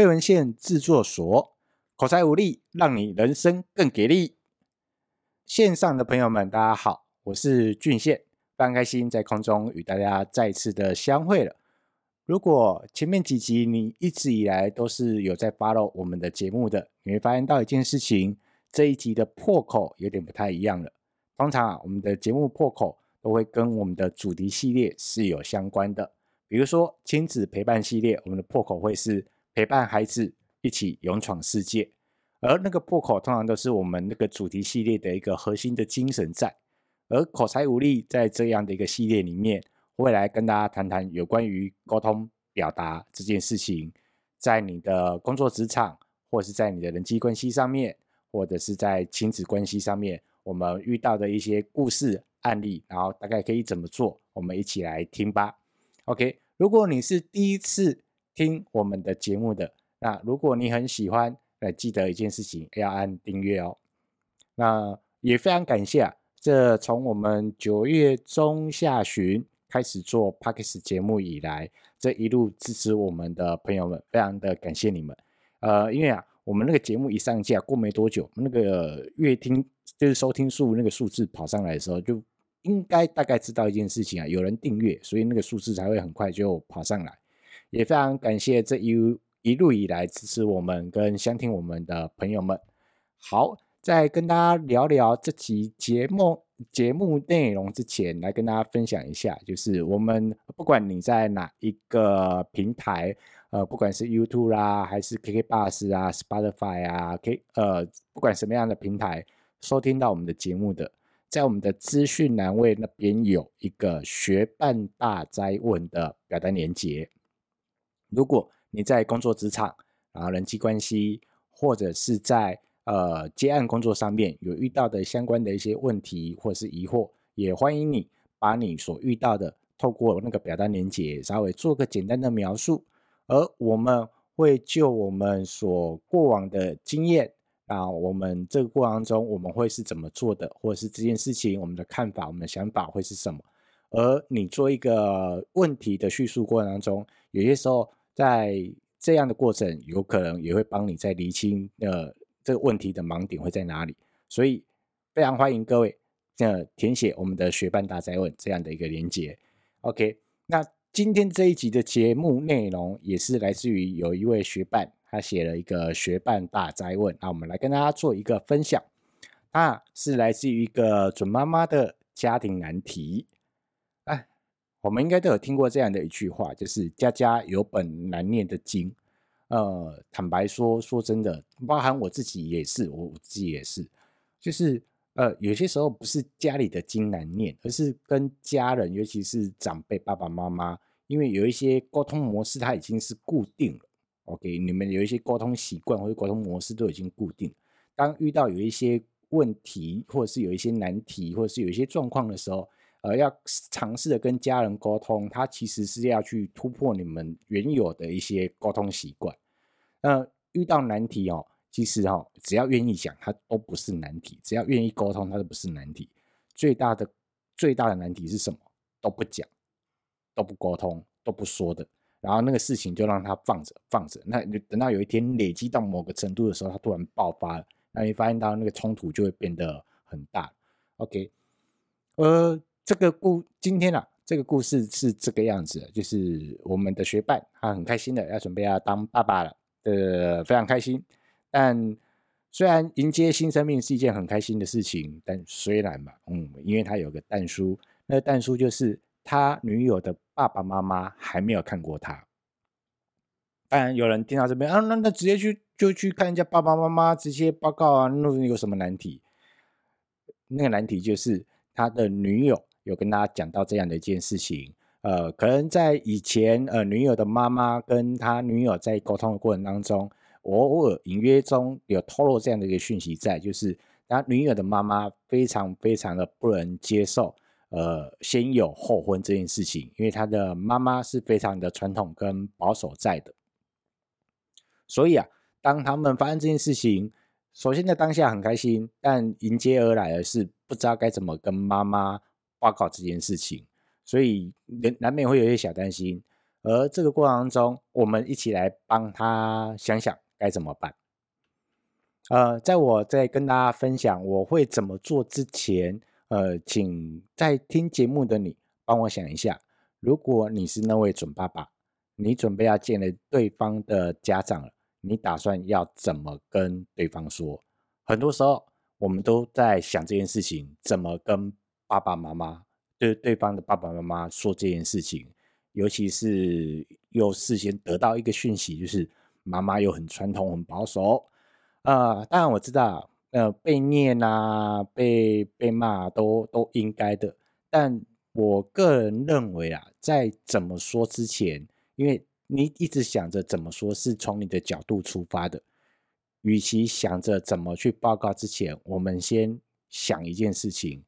飞文献制作所，口才五力，让你人生更给力。线上的朋友们，大家好，我是俊宪，非常开心在空中与大家再次的相会了。如果前面几集你一直以来都是有在 follow 我们的节目的，你会发现到一件事情，这一集的破口有点不太一样了。通常啊，我们的节目破口都会跟我们的主题系列是有相关的，比如说亲子陪伴系列，我们的破口会是陪伴孩子一起勇闯世界，而那个破口通常都是我们那个主题系列的一个核心的精神在。而口才无力在这样的一个系列里面，会来跟大家谈谈有关于沟通表达这件事情，在你的工作职场，或是在你的人际关系上面，或者是在亲子关系上面，我们遇到的一些故事。案例，然后大概可以怎么做？我们一起来听吧。OK，如果你是第一次听我们的节目的，那如果你很喜欢，呃，记得一件事情，要按订阅哦。那也非常感谢啊，这从我们九月中下旬开始做 Podcast 节目以来，这一路支持我们的朋友们，非常的感谢你们。呃，因为啊，我们那个节目一上架过没多久，那个月听就是收听数那个数字跑上来的时候，就应该大概知道一件事情啊，有人订阅，所以那个数字才会很快就跑上来。也非常感谢这一一路以来支持我们跟相听我们的朋友们。好，在跟大家聊聊这期节目节目内容之前，来跟大家分享一下，就是我们不管你在哪一个平台，呃，不管是 YouTube 啦，还是 KKBus 啊、Spotify 啊，K 呃，不管什么样的平台收听到我们的节目的。在我们的资讯栏位那边有一个学伴大哉问的表单连接。如果你在工作职场，然后人际关系，或者是在呃接案工作上面有遇到的相关的一些问题或者是疑惑，也欢迎你把你所遇到的透过那个表单连接稍微做个简单的描述，而我们会就我们所过往的经验。啊，我们这个过程当中，我们会是怎么做的，或者是这件事情，我们的看法、我们的想法会是什么？而你做一个问题的叙述过程当中，有些时候在这样的过程，有可能也会帮你在厘清呃这个问题的盲点会在哪里。所以非常欢迎各位呃填写我们的学伴大哉问这样的一个连接。OK，那今天这一集的节目内容也是来自于有一位学伴。他写了一个学伴大哉问，那我们来跟大家做一个分享。那是来自于一个准妈妈的家庭难题。我们应该都有听过这样的一句话，就是“家家有本难念的经”。呃，坦白说，说真的，包含我自己也是，我自己也是，就是呃，有些时候不是家里的经难念，而是跟家人，尤其是长辈爸爸妈妈，因为有一些沟通模式，它已经是固定了。OK，你们有一些沟通习惯或者沟通模式都已经固定。当遇到有一些问题，或者是有一些难题，或者是有一些状况的时候，呃，要尝试的跟家人沟通，他其实是要去突破你们原有的一些沟通习惯。那遇到难题哦，其实哦，只要愿意讲，它都不是难题；只要愿意沟通，它都不是难题。最大的最大的难题是什么？都不讲，都不沟通，都不说的。然后那个事情就让它放着放着，那你等到有一天累积到某个程度的时候，它突然爆发了，那你发现到那个冲突就会变得很大。OK，呃，这个故今天啊，这个故事是这个样子，就是我们的学伴他很开心的要准备要当爸爸了，呃，非常开心。但虽然迎接新生命是一件很开心的事情，但虽然嘛，嗯，因为他有个但书，那个但书就是。他女友的爸爸妈妈还没有看过他，当然有人听到这边啊，那那直接去就去看人家爸爸妈妈直接报告啊，那有什么难题？那个难题就是他的女友有跟大家讲到这样的一件事情，呃，可能在以前呃女友的妈妈跟他女友在沟通的过程当中，偶尔隐约中有透露这样的一个讯息在，就是他女友的妈妈非常非常的不能接受。呃，先有后婚这件事情，因为他的妈妈是非常的传统跟保守在的，所以啊，当他们发生这件事情，首先在当下很开心，但迎接而来的是不知道该怎么跟妈妈报告这件事情，所以难难免会有一些小担心。而这个过程当中，我们一起来帮他想想该怎么办。呃，在我在跟大家分享我会怎么做之前，呃，请在听节目的你帮我想一下，如果你是那位准爸爸，你准备要见了对方的家长了，你打算要怎么跟对方说？很多时候我们都在想这件事情，怎么跟爸爸妈妈对对方的爸爸妈妈说这件事情，尤其是又事先得到一个讯息，就是妈妈又很传统、很保守。呃，当然我知道，呃，被念啊，被被骂都都应该的。但我个人认为啊，在怎么说之前，因为你一直想着怎么说，是从你的角度出发的。与其想着怎么去报告之前，我们先想一件事情：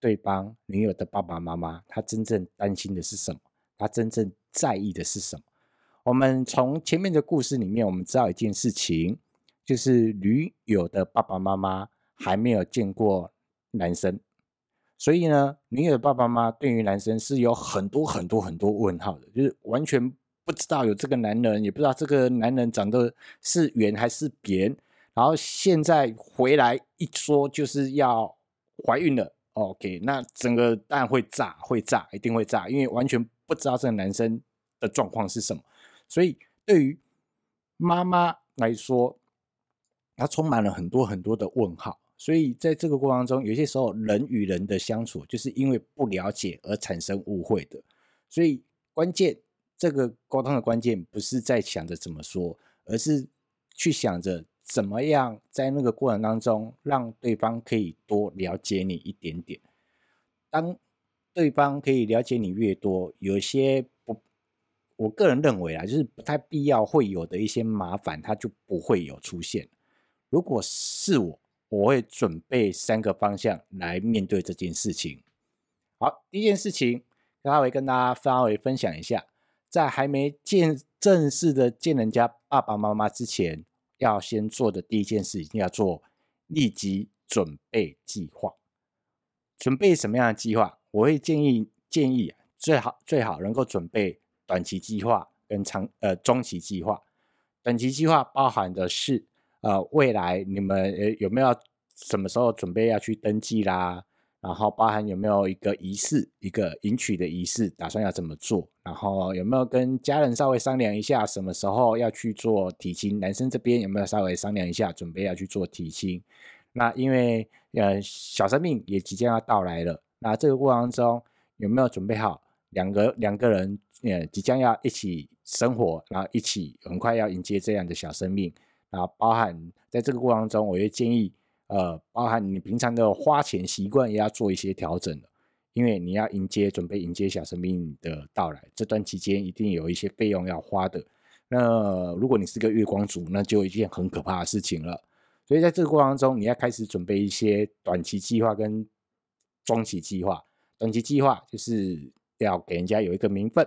对方女友的爸爸妈妈，他真正担心的是什么？他真正在意的是什么？我们从前面的故事里面，我们知道一件事情。就是女友的爸爸妈妈还没有见过男生，所以呢，女友的爸爸妈妈对于男生是有很多很多很多问号的，就是完全不知道有这个男人，也不知道这个男人长得是圆还是扁。然后现在回来一说就是要怀孕了，OK，那整个当然会炸，会炸，一定会炸，因为完全不知道这个男生的状况是什么，所以对于妈妈来说。它充满了很多很多的问号，所以在这个过程中，有些时候人与人的相处就是因为不了解而产生误会的。所以关键，这个沟通的关键不是在想着怎么说，而是去想着怎么样在那个过程当中让对方可以多了解你一点点。当对方可以了解你越多，有些不，我个人认为啊，就是不太必要会有的一些麻烦，它就不会有出现。如果是我，我会准备三个方向来面对这件事情。好，第一件事情，阿伟跟大家稍微分享一下，在还没见正式的见人家爸爸妈妈之前，要先做的第一件事一定，要做立即准备计划。准备什么样的计划？我会建议建议最好最好能够准备短期计划跟长呃中期计划。短期计划包含的是。呃，未来你们呃有没有什么时候准备要去登记啦？然后包含有没有一个仪式，一个迎娶的仪式，打算要怎么做？然后有没有跟家人稍微商量一下，什么时候要去做提亲？男生这边有没有稍微商量一下，准备要去做提亲？那因为呃小生命也即将要到来了，那这个过程中有没有准备好两个两个人呃即将要一起生活，然后一起很快要迎接这样的小生命？然后，包含在这个过程中，我也建议，呃，包含你平常的花钱习惯也要做一些调整的，因为你要迎接、准备迎接小生命的到来，这段期间一定有一些费用要花的。那如果你是个月光族，那就一件很可怕的事情了。所以在这个过程中，你要开始准备一些短期计划跟中期计划。短期计划就是要给人家有一个名分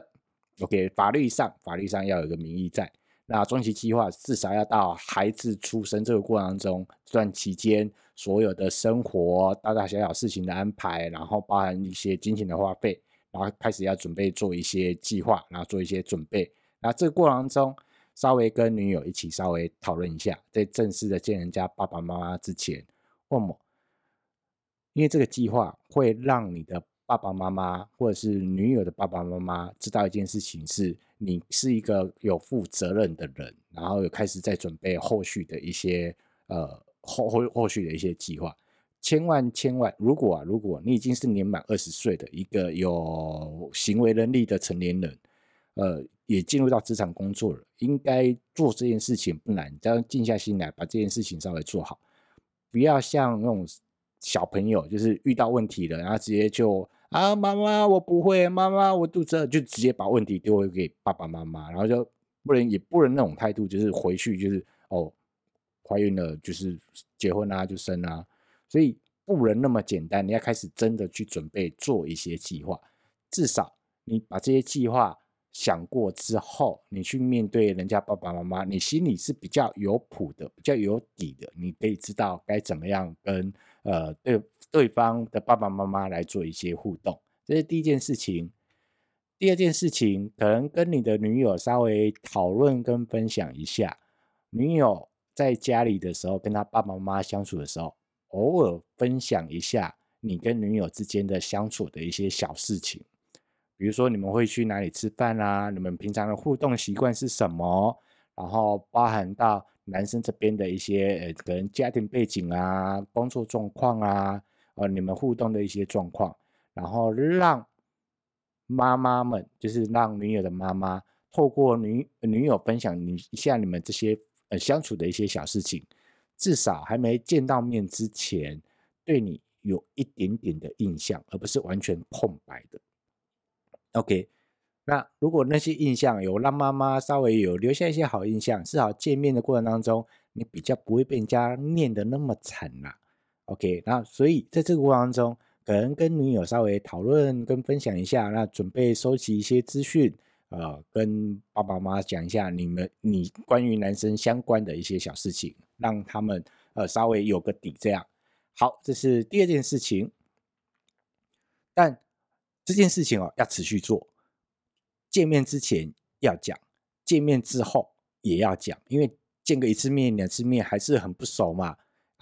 ，OK，法律上法律上要有一个名义在。那中期计划至少要到孩子出生这个过程中，这段期间所有的生活大大小小事情的安排，然后包含一些金钱的花费，然后开始要准备做一些计划，然后做一些准备。那这个过程中，稍微跟女友一起稍微讨论一下，在正式的见人家爸爸妈妈之前，为什么？因为这个计划会让你的。爸爸妈妈或者是女友的爸爸妈妈知道一件事情，是你是一个有负责任的人，然后有开始在准备后续的一些呃后后后续的一些计划。千万千万，如果啊，如果你已经是年满二十岁的一个有行为能力的成年人，呃，也进入到职场工作了，应该做这件事情不难，只要静下心来把这件事情稍微做好，不要像那种小朋友，就是遇到问题了，然后直接就。啊，妈妈，我不会。妈妈，我肚子饿，就直接把问题丢回给爸爸妈妈，然后就不能也不能那种态度，就是回去就是哦，怀孕了就是结婚啊，就生啊，所以不能那么简单。你要开始真的去准备做一些计划，至少你把这些计划想过之后，你去面对人家爸爸妈妈，你心里是比较有谱的，比较有底的，你可以知道该怎么样跟呃对。对方的爸爸妈妈来做一些互动，这是第一件事情。第二件事情，可能跟你的女友稍微讨论跟分享一下，女友在家里的时候，跟她爸爸妈妈相处的时候，偶尔分享一下你跟女友之间的相处的一些小事情，比如说你们会去哪里吃饭啊，你们平常的互动习惯是什么，然后包含到男生这边的一些呃，可能家庭背景啊、工作状况啊，呃，你们互动的一些状况，然后让。妈妈们就是让女友的妈妈透过女女友分享你一下你们这些呃相处的一些小事情，至少还没见到面之前，对你有一点点的印象，而不是完全空白的。OK，那如果那些印象有让妈妈稍微有留下一些好印象，至少见面的过程当中，你比较不会被人家念得那么惨啦。OK，那所以在这个过程当中。可能跟女友稍微讨论跟分享一下，那准备收集一些资讯，呃，跟爸爸妈妈讲一下你们你关于男生相关的一些小事情，让他们呃稍微有个底。这样好，这是第二件事情。但这件事情哦要持续做，见面之前要讲，见面之后也要讲，因为见个一次面两次面还是很不熟嘛，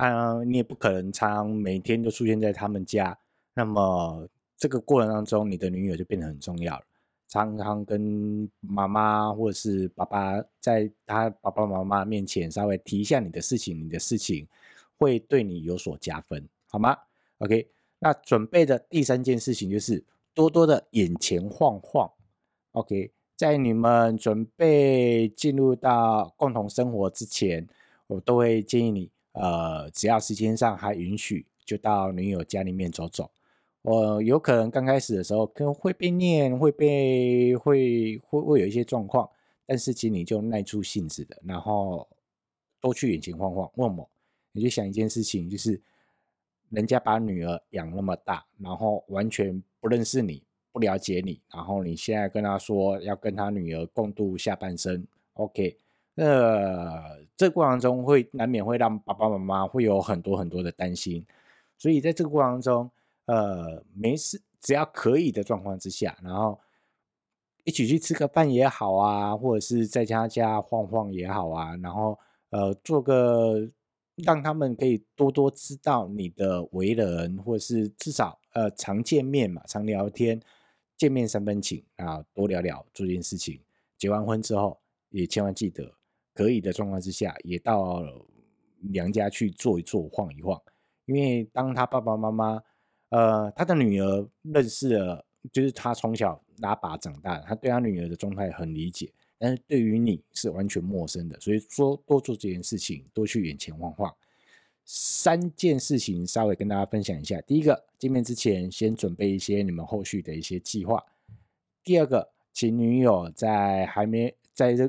啊、你也不可能常每天都出现在他们家。那么这个过程当中，你的女友就变得很重要了。常常跟妈妈或者是爸爸在他爸爸妈妈面前稍微提一下你的事情，你的事情会对你有所加分，好吗？OK，那准备的第三件事情就是多多的眼前晃晃。OK，在你们准备进入到共同生活之前，我都会建议你，呃，只要时间上还允许，就到女友家里面走走。我有可能刚开始的时候可能会被念，会被会会会有一些状况，但是其实你就耐住性子的，然后多去眼前晃晃。问我，你就想一件事情，就是人家把女儿养那么大，然后完全不认识你，不了解你，然后你现在跟他说要跟他女儿共度下半生，OK？那这个过程中会难免会让爸爸妈妈会有很多很多的担心，所以在这个过程中。呃，没事，只要可以的状况之下，然后一起去吃个饭也好啊，或者是在家家晃晃也好啊，然后呃，做个让他们可以多多知道你的为人，或者是至少呃常见面嘛，常聊天，见面三分情啊，多聊聊这件事情。结完婚之后，也千万记得，可以的状况之下，也到娘家去坐一坐，晃一晃，因为当他爸爸妈妈。呃，他的女儿认识了，就是他从小拉拔长大的，他对他女儿的状态很理解，但是对于你是完全陌生的，所以说多做这件事情，多去眼前晃晃。三件事情稍微跟大家分享一下：第一个，见面之前先准备一些你们后续的一些计划；第二个，请女友在还没在这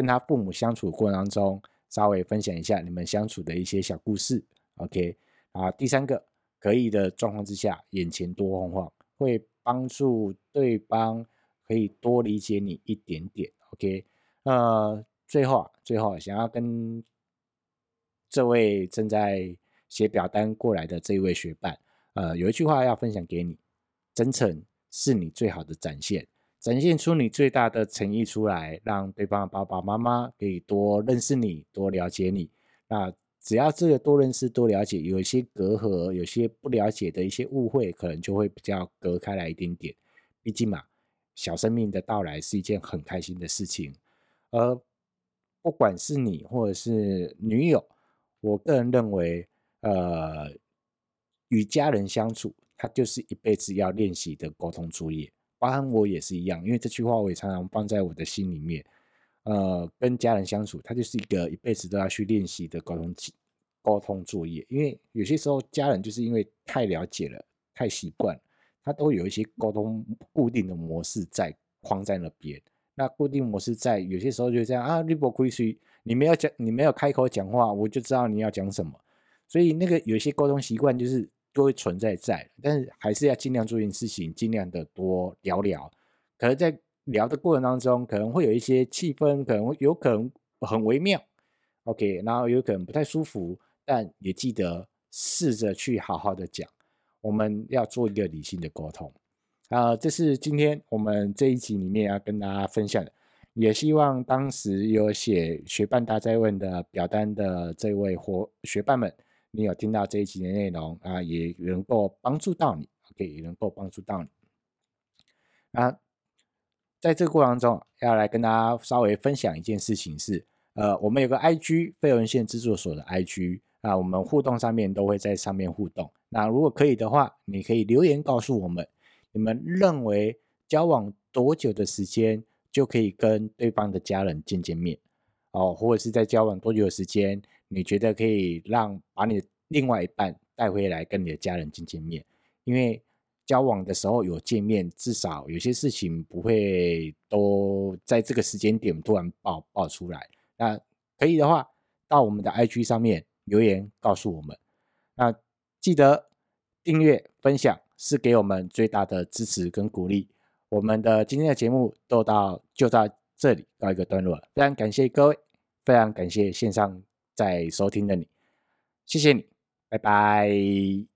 跟他父母相处过程当中，稍微分享一下你们相处的一些小故事。OK，啊，第三个。可以的状况之下，眼前多晃晃，会帮助对方可以多理解你一点点。OK，呃，最后啊，最后想要跟这位正在写表单过来的这一位学伴，呃，有一句话要分享给你：真诚是你最好的展现，展现出你最大的诚意出来，让对方的爸爸妈妈可以多认识你，多了解你。那。只要这个多认识、多了解，有一些隔阂、有些不了解的一些误会，可能就会比较隔开来一点点。毕竟嘛，小生命的到来是一件很开心的事情。而不管是你或者是女友，我个人认为，呃，与家人相处，它就是一辈子要练习的沟通作业。包含我也是一样，因为这句话我也常常放在我的心里面。呃，跟家人相处，他就是一个一辈子都要去练习的沟通沟通作业。因为有些时候家人就是因为太了解了，太习惯，他都有一些沟通固定的模式在框在那边。那固定模式在有些时候就这样啊，你不亏水，你没有讲，你没有开口讲话，我就知道你要讲什么。所以那个有些沟通习惯就是都会存在在，但是还是要尽量做一件事情，尽量的多聊聊。可能在。聊的过程当中，可能会有一些气氛，可能有可能很微妙，OK，然后有可能不太舒服，但也记得试着去好好的讲。我们要做一个理性的沟通。啊，这是今天我们这一集里面要跟大家分享的，也希望当时有写学伴大哉问的表单的这位伙学伴们，你有听到这一集的内容啊，也能够帮助到你，OK，也能够帮助到你。啊，在这个过程中，要来跟大家稍微分享一件事情是，呃，我们有个 IG 废文献制作所的 IG 啊，我们互动上面都会在上面互动。那如果可以的话，你可以留言告诉我们。你们认为交往多久的时间就可以跟对方的家人见见面？哦，或者是在交往多久的时间，你觉得可以让把你的另外一半带回来跟你的家人见见面？因为交往的时候有见面，至少有些事情不会都在这个时间点突然爆爆出来。那可以的话，到我们的 IG 上面留言告诉我们。那记得订阅分享。是给我们最大的支持跟鼓励。我们的今天的节目都到就到这里告一个段落了，非常感谢各位，非常感谢线上在收听的你，谢谢你，拜拜。